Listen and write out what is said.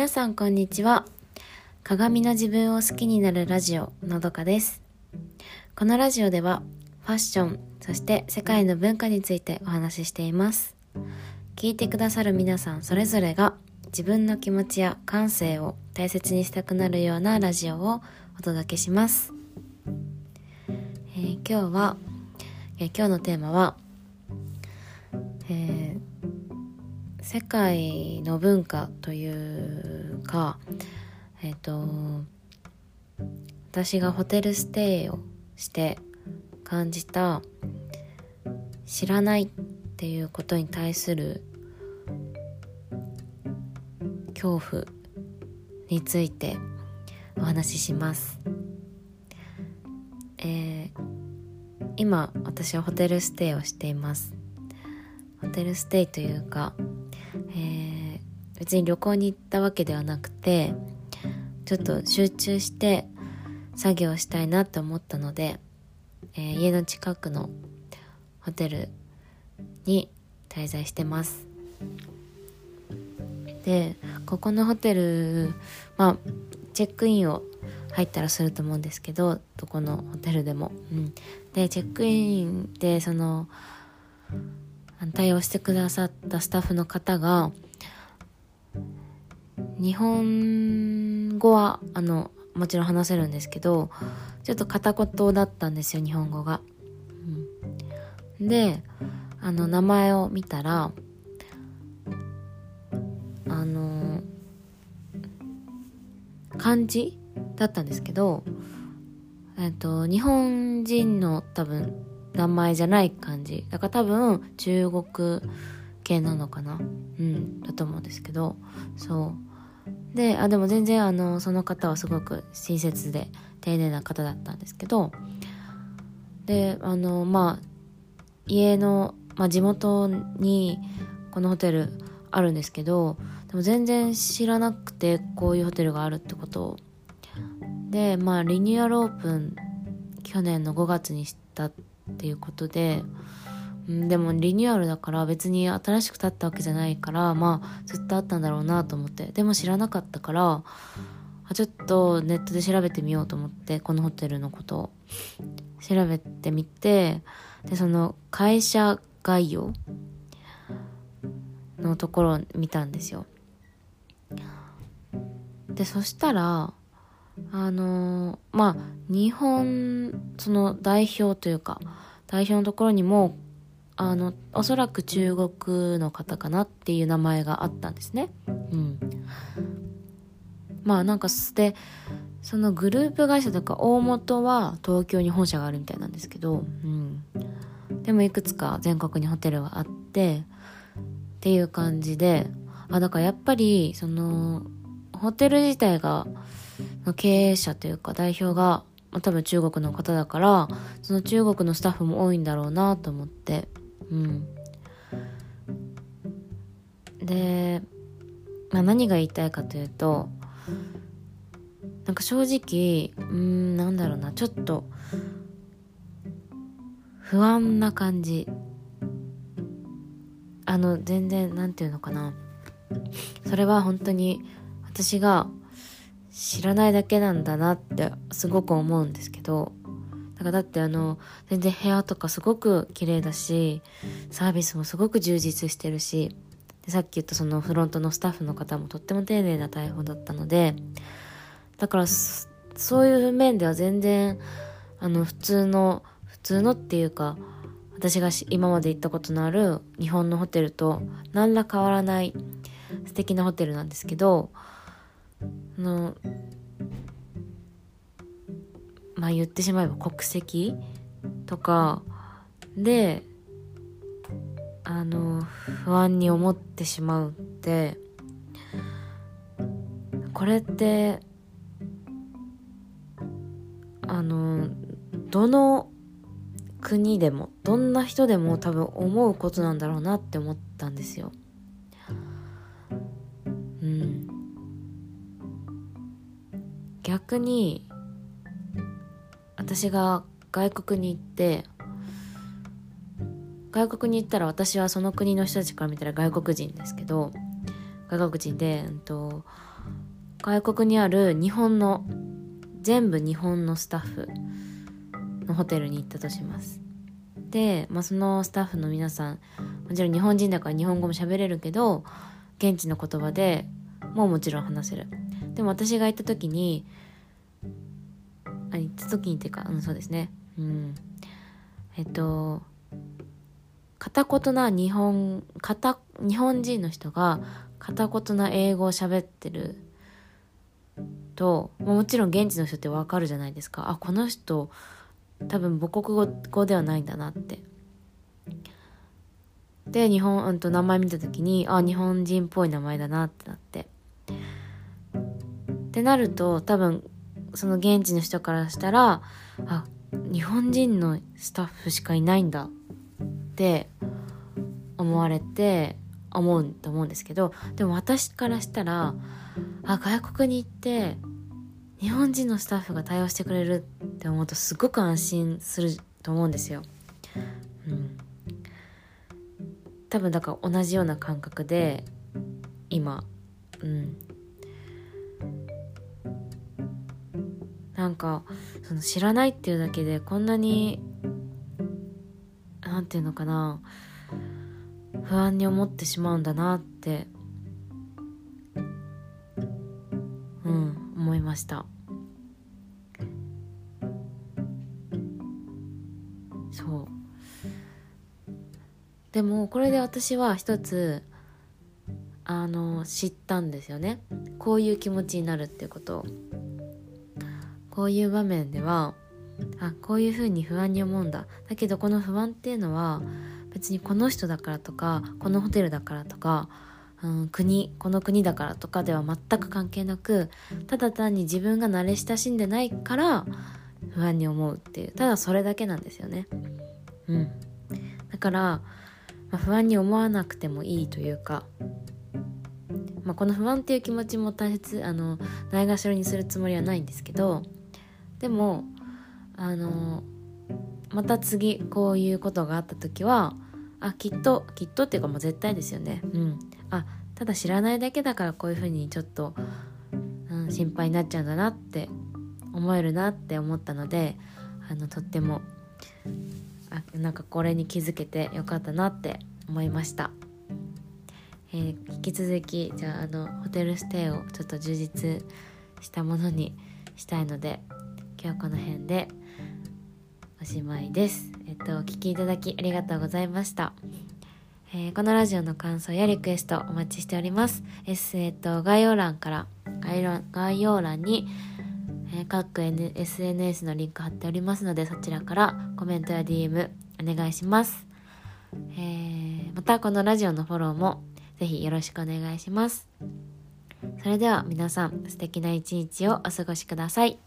皆さんこんにちは。鏡の自分を好きになるラジオのどかです。このラジオではファッションそして世界の文化についてお話ししています。聞いてくださる皆さんそれぞれが自分の気持ちや感性を大切にしたくなるようなラジオをお届けします、えー、今日は、えー、今日のテーマは、えー世界の文化というかえっ、ー、と私がホテルステイをして感じた知らないっていうことに対する恐怖についてお話しします。えー、今私はホテルステイをしています。ホテルステイというかえー、別に旅行に行ったわけではなくてちょっと集中して作業したいなと思ったので、えー、家の近くのホテルに滞在してます。でここのホテルまあチェックインを入ったらすると思うんですけどどこのホテルでも、うん、でチェックインでその対応してくださったスタッフの方が日本語はあのもちろん話せるんですけどちょっと片言だったんですよ日本語が。うん、であの名前を見たらあの漢字だったんですけどえっと日本人の多分名前じゃない感じ。だから多分中国系なのかな。うんだと思うんですけど。そう。であでも全然あのその方はすごく親切で丁寧な方だったんですけど。であのまあ家の、まあ、地元にこのホテルあるんですけど。でも全然知らなくてこういうホテルがあるってことを。でまあリニューアルオープン去年の5月にしたってっていうことで、うん、でもリニューアルだから別に新しく建ったわけじゃないからまあずっとあったんだろうなと思って。でも知らなかったからちょっとネットで調べてみようと思ってこのホテルのことを。調べてみてでその会社概要のところを見たんですよ。でそしたらあのー、まあ日本その代表というか代表のところにもあのおそらく中国の方かなっていう名前があったんですね。うん、まあなんかでそのグループ会社とか大元は東京に本社があるみたいなんですけど、うん、でもいくつか全国にホテルはあってっていう感じであだからやっぱりそのホテル自体が経営者というか代表が、まあ、多分中国の方だからその中国のスタッフも多いんだろうなと思って。うん。で、まあ、何が言いたいかというとなんか正直うんなんだろうなちょっと不安な感じ。あの全然なんていうのかな。それは本当に私が知らないだけなんだなってすごく思うんですけどだからだってあの全然部屋とかすごく綺麗だしサービスもすごく充実してるしでさっき言ったそのフロントのスタッフの方もとっても丁寧な対応だったのでだからそういう面では全然あの普通の普通のっていうか私が今まで行ったことのある日本のホテルと何ら変わらない素敵なホテルなんですけどのまあ言ってしまえば国籍とかであの不安に思ってしまうってこれってあのどの国でもどんな人でも多分思うことなんだろうなって思ったんですよ。逆に私が外国に行って外国に行ったら私はその国の人たちから見たら外国人ですけど外国人で、うんと、外国にある日本の全部日本のスタッフのホテルに行ったとします。で、まあ、そのスタッフの皆さんもちろん日本人だから日本語も喋れるけど現地の言葉でもうもちろん話せる。でも私が行った時にあ行った時にっていうかうんそうですね。うん。えっと片言な日本片日本人の人が片言な英語を喋ってるともちろん現地の人ってわかるじゃないですか。あこの人多分母国語ではないんだなって。で日本、うん、と名前見た時にあ日本人っぽい名前だなってなって。ってなると多分その現地の人からしたらあ日本人のスタッフしかいないんだって思われて思うと思うんですけどでも私からしたらあ外国に行って日本人のスタッフが対応してくれるって思うとすごく安心すると思うんですよ。うん、多分だから同じような感覚で今うんなんかその知らないっていうだけでこんなに何て言うのかな不安に思ってしまうんだなってうん思いました。そう。でもこれで私は一つあの知ったんですよね。こういう気持ちになるっていうことを。こういう場面ではあこういうふうに不安に思うんだだけどこの不安っていうのは別にこの人だからとかこのホテルだからとか、うん、国この国だからとかでは全く関係なくただ単に自分が慣れ親しんでないから不安に思うっていうただそれだけなんですよね。うん、だから、まあ、不安に思わなくてもいいというか、まあ、この不安っていう気持ちも大切あのないがしろにするつもりはないんですけどでもあのまた次こういうことがあった時はあきっときっとっていうかもう絶対ですよね。うん。あただ知らないだけだからこういうふうにちょっと、うん、心配になっちゃうんだなって思えるなって思ったのであのとってもあなんかこれに気づけてよかったなって思いました、えー、引き続きじゃああのホテルステイをちょっと充実したものにしたいので今日この辺でおしまいです。えっと、お聴きいただきありがとうございました。えー、このラジオの感想やリクエストお待ちしております。ええっと、概要欄から、概要概要欄に、えー、各、N、SNS のリンク貼っておりますので、そちらからコメントや DM お願いします。えー、またこのラジオのフォローもぜひよろしくお願いします。それでは皆さん素敵な一日をお過ごしください。